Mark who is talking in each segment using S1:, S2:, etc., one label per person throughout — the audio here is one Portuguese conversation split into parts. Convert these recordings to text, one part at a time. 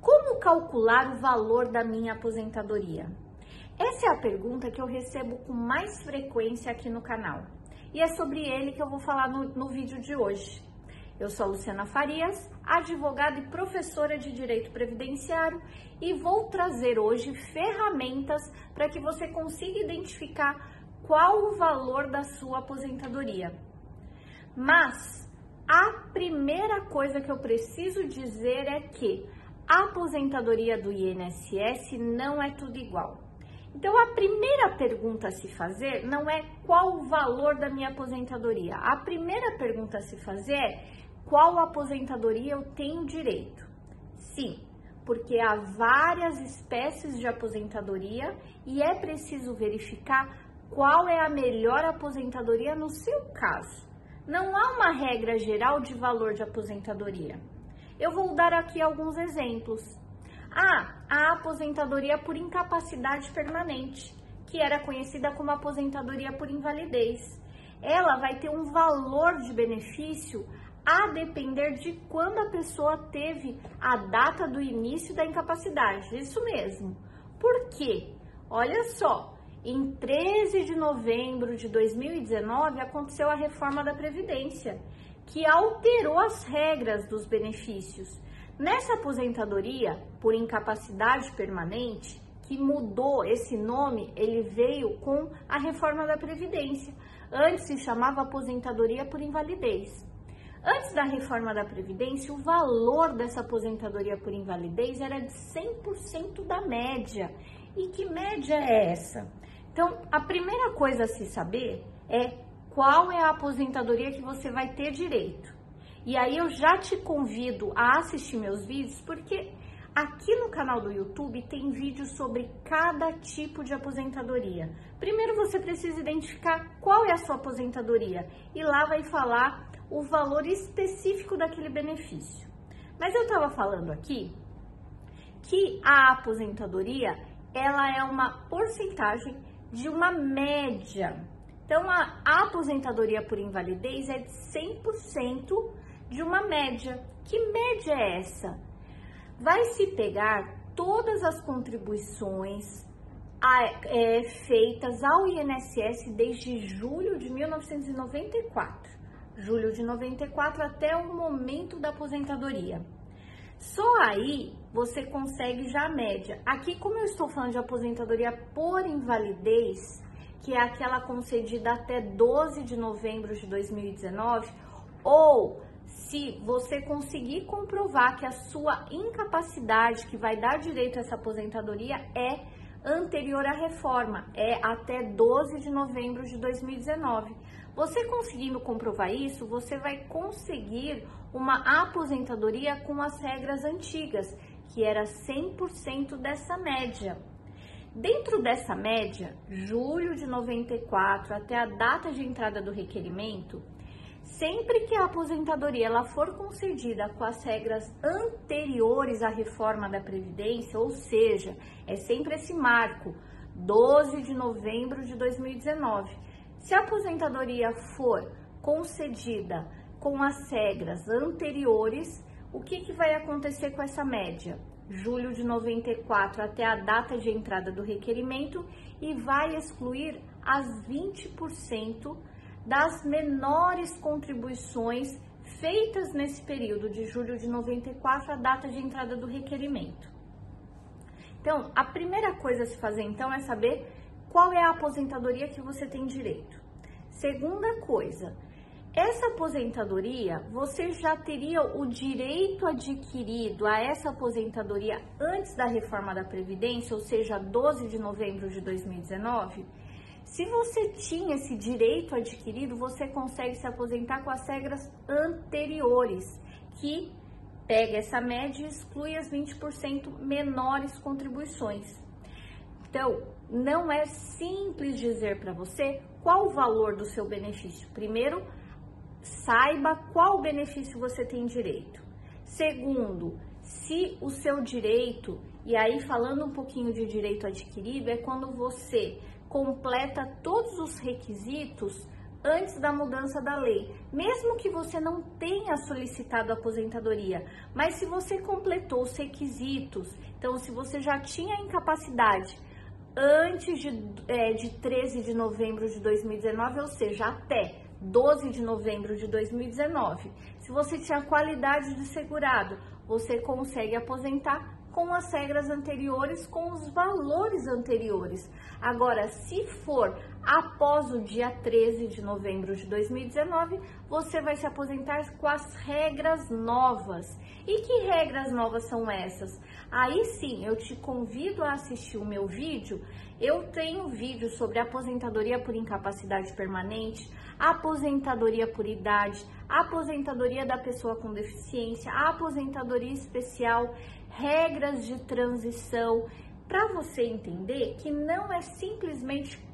S1: Como calcular o valor da minha aposentadoria? Essa é a pergunta que eu recebo com mais frequência aqui no canal. E é sobre ele que eu vou falar no, no vídeo de hoje. Eu sou a Luciana Farias, advogada e professora de Direito Previdenciário e vou trazer hoje ferramentas para que você consiga identificar qual o valor da sua aposentadoria. Mas a primeira coisa que eu preciso dizer é que a aposentadoria do INSS não é tudo igual. Então, a primeira pergunta a se fazer não é qual o valor da minha aposentadoria. A primeira pergunta a se fazer é qual aposentadoria eu tenho direito. Sim, porque há várias espécies de aposentadoria e é preciso verificar qual é a melhor aposentadoria no seu caso. Não há uma regra geral de valor de aposentadoria. Eu vou dar aqui alguns exemplos. Ah, a aposentadoria por incapacidade permanente, que era conhecida como aposentadoria por invalidez. Ela vai ter um valor de benefício a depender de quando a pessoa teve a data do início da incapacidade. Isso mesmo. Por quê? Olha só, em 13 de novembro de 2019 aconteceu a reforma da Previdência que alterou as regras dos benefícios. Nessa aposentadoria por incapacidade permanente, que mudou esse nome, ele veio com a reforma da Previdência. Antes se chamava aposentadoria por invalidez. Antes da reforma da Previdência, o valor dessa aposentadoria por invalidez era de 100% da média. E que média é essa? Então, a primeira coisa a se saber é qual é a aposentadoria que você vai ter direito. E aí eu já te convido a assistir meus vídeos, porque aqui no canal do YouTube tem vídeos sobre cada tipo de aposentadoria. Primeiro você precisa identificar qual é a sua aposentadoria e lá vai falar o valor específico daquele benefício. Mas eu estava falando aqui que a aposentadoria ela é uma porcentagem de uma média então, a aposentadoria por invalidez é de 100% de uma média. Que média é essa? Vai se pegar todas as contribuições é, feitas ao INSS desde julho de 1994. Julho de 94 até o momento da aposentadoria. Só aí você consegue já a média. Aqui, como eu estou falando de aposentadoria por invalidez, que é aquela concedida até 12 de novembro de 2019, ou se você conseguir comprovar que a sua incapacidade que vai dar direito a essa aposentadoria é anterior à reforma, é até 12 de novembro de 2019. Você conseguindo comprovar isso, você vai conseguir uma aposentadoria com as regras antigas, que era 100% dessa média. Dentro dessa média, julho de 94 até a data de entrada do requerimento, sempre que a aposentadoria ela for concedida com as regras anteriores à reforma da Previdência, ou seja, é sempre esse marco, 12 de novembro de 2019. Se a aposentadoria for concedida com as regras anteriores, o que, que vai acontecer com essa média? Julho de 94 até a data de entrada do requerimento e vai excluir as 20% das menores contribuições feitas nesse período de julho de 94 à data de entrada do requerimento. Então, a primeira coisa a se fazer então é saber qual é a aposentadoria que você tem direito. Segunda coisa, essa aposentadoria, você já teria o direito adquirido a essa aposentadoria antes da reforma da Previdência, ou seja, 12 de novembro de 2019? Se você tinha esse direito adquirido, você consegue se aposentar com as regras anteriores, que pega essa média e exclui as 20% menores contribuições. Então, não é simples dizer para você qual o valor do seu benefício. Primeiro, saiba qual benefício você tem direito. Segundo, se o seu direito, e aí falando um pouquinho de direito adquirido, é quando você completa todos os requisitos antes da mudança da lei. Mesmo que você não tenha solicitado aposentadoria, mas se você completou os requisitos, então se você já tinha incapacidade antes de, é, de 13 de novembro de 2019, ou seja, até 12 de novembro de 2019. Se você tinha qualidade de segurado, você consegue aposentar com as regras anteriores, com os valores anteriores. Agora, se for após o dia 13 de novembro de 2019, você vai se aposentar com as regras novas. E que regras novas são essas? Aí sim, eu te convido a assistir o meu vídeo. Eu tenho vídeo sobre aposentadoria por incapacidade permanente, aposentadoria por idade, aposentadoria da pessoa com deficiência, aposentadoria especial regras de transição, para você entender que não é simplesmente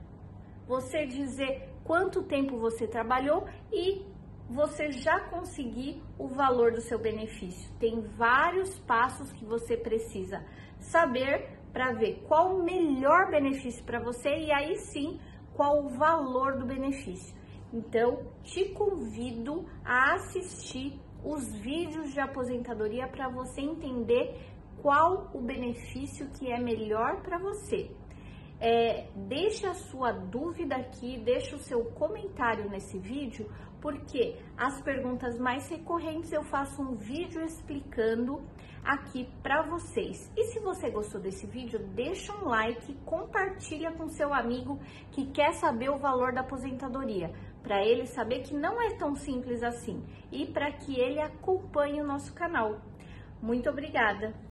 S1: você dizer quanto tempo você trabalhou e você já conseguir o valor do seu benefício. Tem vários passos que você precisa saber para ver qual o melhor benefício para você e aí sim qual o valor do benefício. Então, te convido a assistir os vídeos de aposentadoria para você entender qual o benefício que é melhor para você. É, deixe a sua dúvida aqui, deixe o seu comentário nesse vídeo, porque as perguntas mais recorrentes eu faço um vídeo explicando aqui para vocês. E se você gostou desse vídeo, deixa um like, compartilha com seu amigo que quer saber o valor da aposentadoria, para ele saber que não é tão simples assim e para que ele acompanhe o nosso canal. Muito obrigada!